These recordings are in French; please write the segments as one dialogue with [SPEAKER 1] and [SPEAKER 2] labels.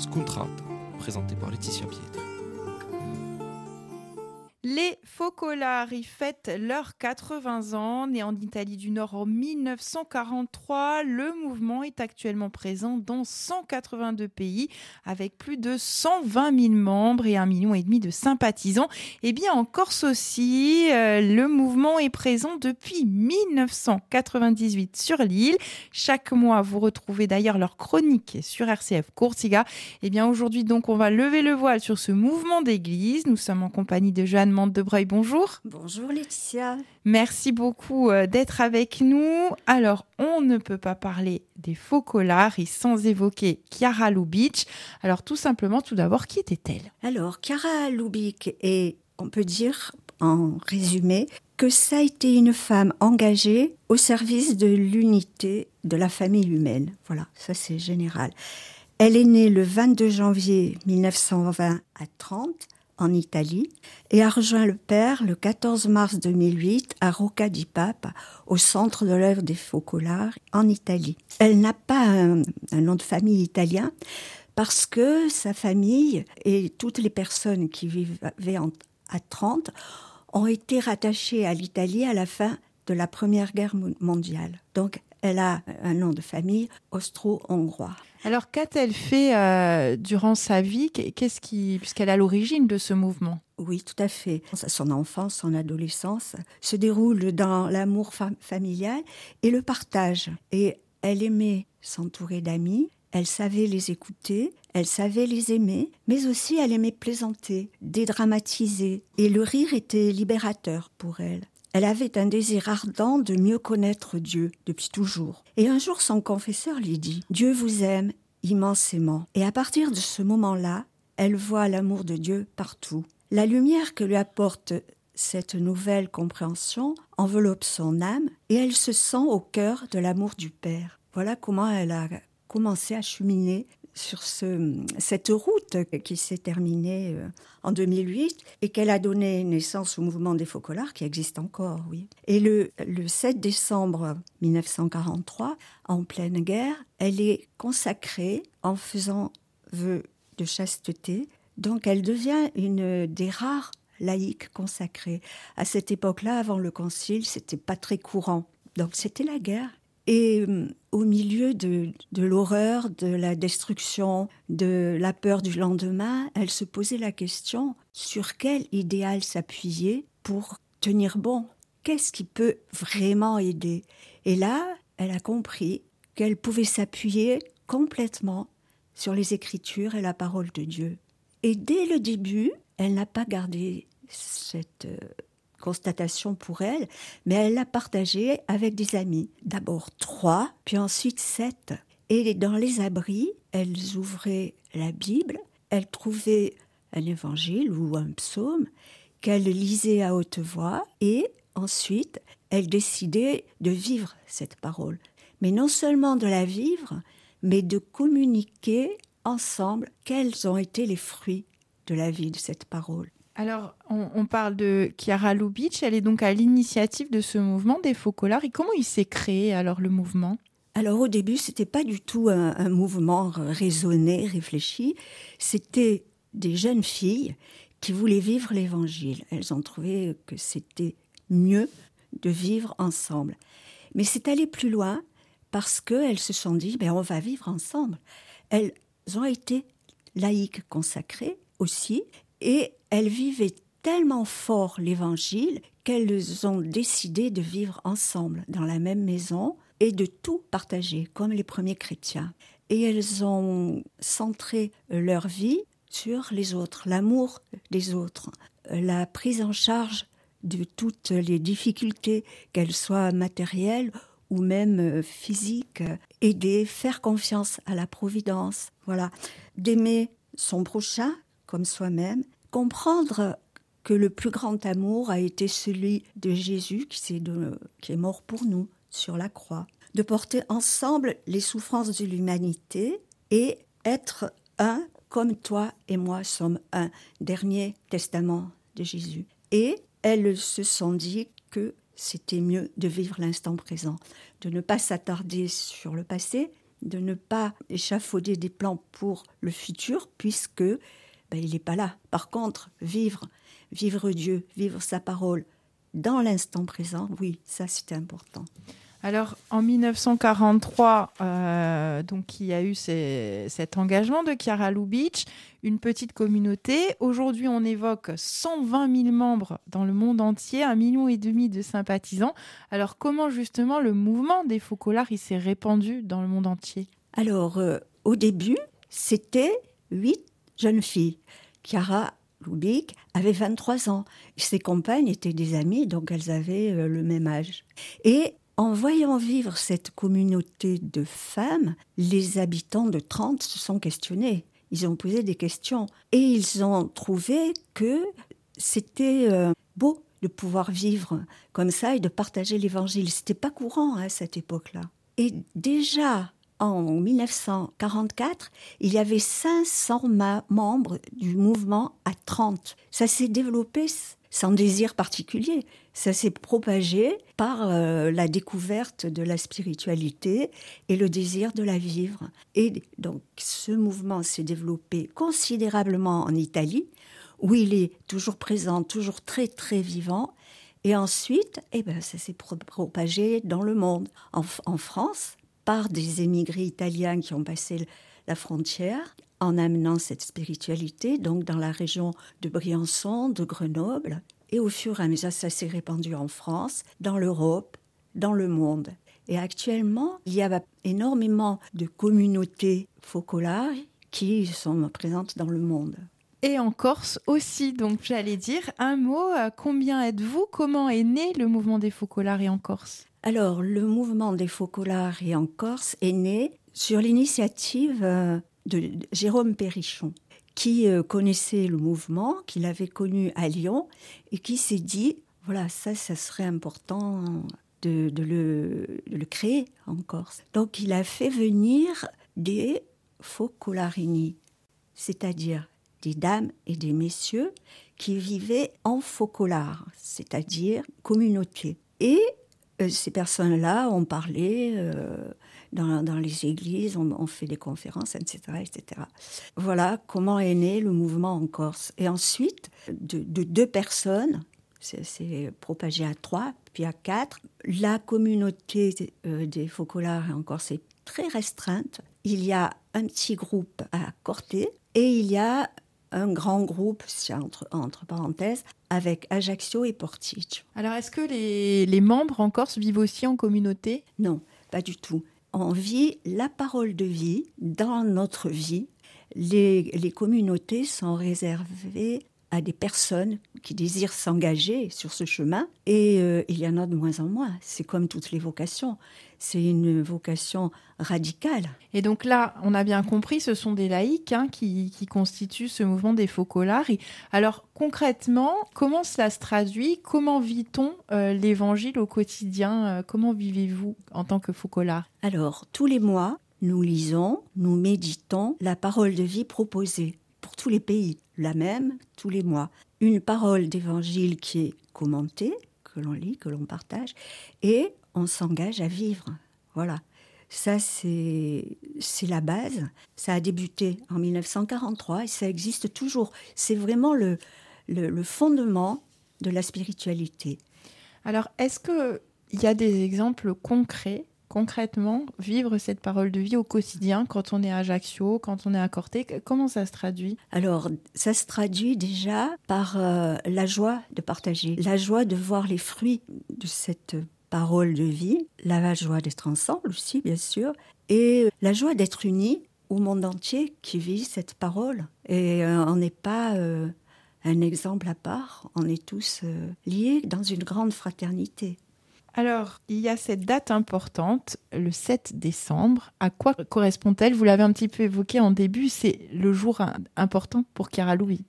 [SPEAKER 1] Scontrata, présenté par Laetitia Pietri.
[SPEAKER 2] Focolari fêtent leurs 80 ans. Né en Italie du Nord en 1943, le mouvement est actuellement présent dans 182 pays avec plus de 120 000 membres et un million et demi de sympathisants. Et bien en Corse aussi, euh, le mouvement est présent depuis 1998 sur l'île. Chaque mois, vous retrouvez d'ailleurs leur chronique sur RCF Courtiga. Et bien aujourd'hui donc, on va lever le voile sur ce mouvement d'église. Nous sommes en compagnie de Jeanne Mande de Breuil. Bonjour.
[SPEAKER 3] Bonjour Laetitia.
[SPEAKER 2] Merci beaucoup euh, d'être avec nous. Alors, on ne peut pas parler des Focolari sans évoquer Chiara Lubitsch. Alors, tout simplement, tout d'abord, qui était-elle?
[SPEAKER 3] Alors, Chiara Lubitsch est, on peut dire en résumé, que ça a été une femme engagée au service de l'unité de la famille humaine. Voilà, ça c'est général. Elle est née le 22 janvier 1920 à 30 en Italie et a rejoint le père le 14 mars 2008 à Rocca di Papa, au centre de l'œuvre des Focolari en Italie. Elle n'a pas un, nom de famille italien parce que sa famille et toutes les personnes qui vivaient en, à 30 ont été rattachées à l'Italie à la fin de la Première Guerre mondiale. Donc elle a un nom de famille austro-hongrois.
[SPEAKER 2] Alors, qu'a-t-elle fait euh, durant sa vie? Qu'est-ce qui, puisqu'elle a l'origine de ce mouvement?
[SPEAKER 3] Oui, tout à fait. Son enfance, son adolescence se déroule dans l'amour fa familial et le partage. Et elle aimait s'entourer d'amis. Elle savait les écouter, elle savait les aimer, mais aussi elle aimait plaisanter, dédramatiser, et le rire était libérateur pour elle. Elle avait un désir ardent de mieux connaître Dieu depuis toujours. Et un jour son confesseur lui dit ⁇ Dieu vous aime immensément ⁇ Et à partir de ce moment-là, elle voit l'amour de Dieu partout. La lumière que lui apporte cette nouvelle compréhension enveloppe son âme et elle se sent au cœur de l'amour du Père. Voilà comment elle a commencé à cheminer sur ce, cette route qui s'est terminée euh, en 2008 et qu'elle a donné naissance au mouvement des Focolars qui existe encore, oui. Et le, le 7 décembre 1943, en pleine guerre, elle est consacrée en faisant vœu de chasteté. Donc elle devient une des rares laïques consacrées. À cette époque-là, avant le concile, c'était pas très courant. Donc c'était la guerre et euh, au milieu de, l'horreur, de la destruction, de la peur du lendemain, elle se posait la question sur quel idéal s'appuyer pour tenir bon? Qu'est-ce qui peut vraiment aider? Et là, elle a compris qu'elle pouvait s'appuyer complètement sur les Écritures et la parole de Dieu. Et dès le début, elle n'a pas gardé cette euh, constatation pour elle, mais elle l'a partagée avec des amis. D'abord trois, puis ensuite sept. Et dans les abris, elles ouvraient la Bible, elles trouvaient un évangile ou un psaume qu'elles lisaient à haute voix et ensuite elles décidaient de vivre cette parole. Mais non seulement de la vivre, mais de communiquer ensemble quels ont été les fruits de la vie de cette parole.
[SPEAKER 2] Alors, on, parle de Chiara Lubitsch, elle est donc à l'initiative de ce mouvement des Focolars. Et comment il s'est créé alors le mouvement?
[SPEAKER 3] Alors au début, c'était pas du tout un, un, mouvement raisonné, réfléchi. C'était des jeunes filles qui voulaient vivre l'Évangile. Elles ont trouvé que c'était mieux de vivre ensemble. Mais c'est allé plus loin parce qu'elles se sont dit, ben, on va vivre ensemble. Elles ont été laïques consacrées aussi, et elles vivaient tellement fort l'Évangile qu'elles ont décidé de vivre ensemble dans la même maison et de tout partager comme les premiers chrétiens. Et elles ont centré leur vie sur les autres, l'amour des autres, la prise en charge de toutes les difficultés, qu'elles soient matérielles ou même physiques, aider, faire confiance à la providence, voilà, d'aimer son prochain comme soi-même, comprendre que le plus grand amour a été celui de Jésus qui, est, qui est mort pour nous sur la croix, de porter ensemble les souffrances de l'humanité et être un comme toi et moi sommes un, dernier testament de Jésus. Et elles se sont dit que c'était mieux de vivre l'instant présent, de ne pas s'attarder sur le passé, de ne pas échafauder des plans pour le futur, puisque ben, il n'est pas là. Par contre, vivre, vivre Dieu, vivre sa parole dans l'instant présent, oui, ça c'est important.
[SPEAKER 2] Alors en 1943, euh, donc il y a eu cet engagement de Chiara Lubitsch, une petite communauté. Aujourd'hui, on évoque 120 000 membres dans le monde entier, un million et demi de sympathisants. Alors comment justement le mouvement des Faux-Collards s'est répandu dans le monde entier?
[SPEAKER 3] Alors euh, au début, c'était 8 jeune fille. Chiara Lubic avait 23 ans. Ses compagnes étaient des amies, donc elles avaient euh, le même âge. Et en voyant vivre cette communauté de femmes, les habitants de 30 se sont questionnés. Ils ont posé des questions et ils ont trouvé que c'était euh, beau de pouvoir vivre comme ça et de partager l'évangile. C'était pas courant hein, à cette époque-là. Et déjà, en 1944, il y avait 500 membres du mouvement à 30. Ça s'est développé sans désir particulier. Ça s'est propagé par euh, la découverte de la spiritualité et le désir de la vivre. Et donc ce mouvement s'est développé considérablement en Italie, où il est toujours présent, toujours très très vivant. Et ensuite, eh ben, ça s'est propagé dans le monde. En, en France, par des émigrés italiens qui ont passé la frontière en amenant cette spiritualité, donc dans la région de Briançon, de Grenoble. Et au fur et à mesure, ça s'est répandu en France, dans l'Europe, dans le monde. Et actuellement, il y a énormément de communautés focolaires qui sont présentes dans le monde.
[SPEAKER 2] Et en Corse aussi, donc j'allais dire un mot, euh, combien êtes-vous? Comment est né le mouvement des Focolars en Corse?
[SPEAKER 3] Alors, le mouvement des Focolars en Corse est né sur l'initiative euh, de Jérôme Perrichon, qui euh, connaissait le mouvement, qui l'avait connu à Lyon, et qui s'est dit, voilà, ça, ça serait important de, le, créer en Corse. Donc il a fait venir des focolarini, c'est-à-dire des dames et des messieurs qui vivaient en focolare, c'est-à-dire communauté. Et ces personnes-là ont parlé euh, dans, les églises, on, fait des conférences, etc., etc. Voilà comment est né le mouvement en Corse. Et ensuite, de, deux personnes, c'est propagé à trois, puis à quatre, la communauté euh, des Focolars en Corse est très restreinte. Il y a un petit groupe à Corté et il y a un grand groupe, entre, entre parenthèses, avec Ajaccio et Portici.
[SPEAKER 2] Alors, est-ce que les, les membres en Corse vivent aussi en communauté?
[SPEAKER 3] Non, pas du tout on vit la parole de vie dans notre vie. Les, communautés sont réservées à des personnes qui désirent s'engager sur ce chemin et euh, il y en a de moins en moins. C'est comme toutes les vocations c'est une vocation radicale.
[SPEAKER 2] Et donc là, on a bien compris, ce sont des laïcs hein, qui, constituent ce mouvement des Focolari. Alors concrètement, comment cela se traduit? Comment vit-on euh, l'évangile au quotidien? Euh, Comment vivez-vous en tant que Focolare
[SPEAKER 3] Alors, tous les mois, nous lisons, nous méditons la parole de vie proposée pour tous les pays, la même tous les mois. Une parole d'évangile qui est commentée, que l'on lit, que l'on partage, et on s'engage à vivre. Voilà. Ça, c'est la base. Ça a débuté en 1943 et ça existe toujours. C'est vraiment le, le, fondement de la spiritualité.
[SPEAKER 2] Alors, est-ce qu'il y a des exemples concrets concrètement vivre cette parole de vie au quotidien quand on est à Ajaccio, quand on est à Corté? Comment ça se traduit?
[SPEAKER 3] Alors, ça se traduit déjà par euh, la joie de partager, la joie de voir les fruits de cette parole de vie, la joie d'être ensemble aussi, bien sûr, et la joie d'être unis au monde entier qui vit cette parole. Et euh, on n'est pas euh, un exemple à part, on est tous liés dans une grande fraternité.
[SPEAKER 2] Alors, il y a cette date importante, le 7 décembre. À quoi correspond-elle? Vous l'avez un petit peu évoqué en début, c'est le jour important pour Chiara Louis.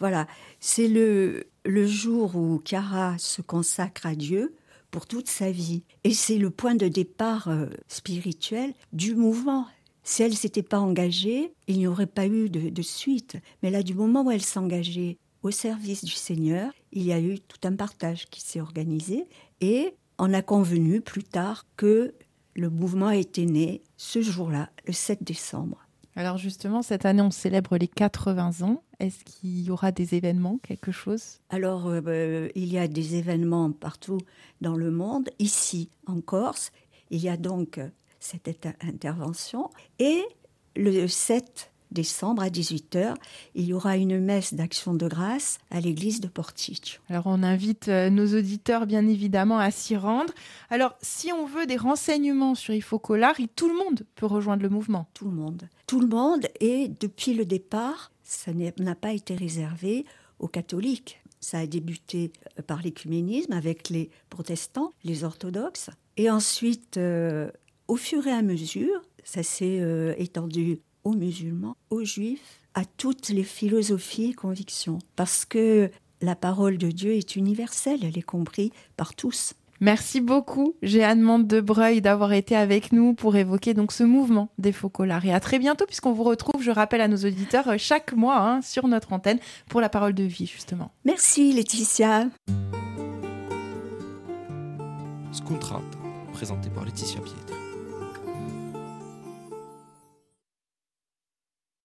[SPEAKER 3] Voilà, c'est le, le jour où Chiara se consacre à Dieu, pour toute sa vie. Et c'est le point de départ euh, spirituel du mouvement. Si elle s'était pas engagée, il n'y aurait pas eu de, suite. Mais là, du moment où elle s'engageait au service du Seigneur, il y a eu tout un partage qui s'est organisé et on a convenu plus tard que le mouvement était né ce jour-là, le 7 décembre.
[SPEAKER 2] Alors justement, cette année, on célèbre les 80 ans. Est-ce qu'il y aura des événements, quelque chose?
[SPEAKER 3] Alors, euh, euh, il y a des événements partout dans le monde. Ici, en Corse, il y a donc cette intervention. Et le 7 décembre à 18h, il y aura une messe d'action de grâce à l'église de Porticcio.
[SPEAKER 2] Alors on invite euh, nos auditeurs bien évidemment à s'y rendre. Alors si on veut des renseignements sur Ifocolari, tout le monde peut rejoindre le mouvement.
[SPEAKER 3] Tout le monde. Tout le monde et depuis le départ, ça n'a pas été réservé aux catholiques. Ça a débuté euh, par l'écuménisme avec les protestants, les orthodoxes. Et ensuite, euh, au fur et à mesure, ça s'est étendu aux musulmans, aux juifs, à toutes les philosophies et convictions. Parce que la parole de Dieu est universelle, elle est comprise par tous.
[SPEAKER 2] Merci beaucoup, Jeanne de Breuil, d'avoir été avec nous pour évoquer donc ce mouvement des Focolars. Et à très bientôt, puisqu'on vous retrouve, je rappelle à nos auditeurs, chaque mois hein, sur notre antenne pour la parole de vie, justement.
[SPEAKER 3] Merci, Laetitia.
[SPEAKER 1] Scontrate, présenté par Laetitia Pietre.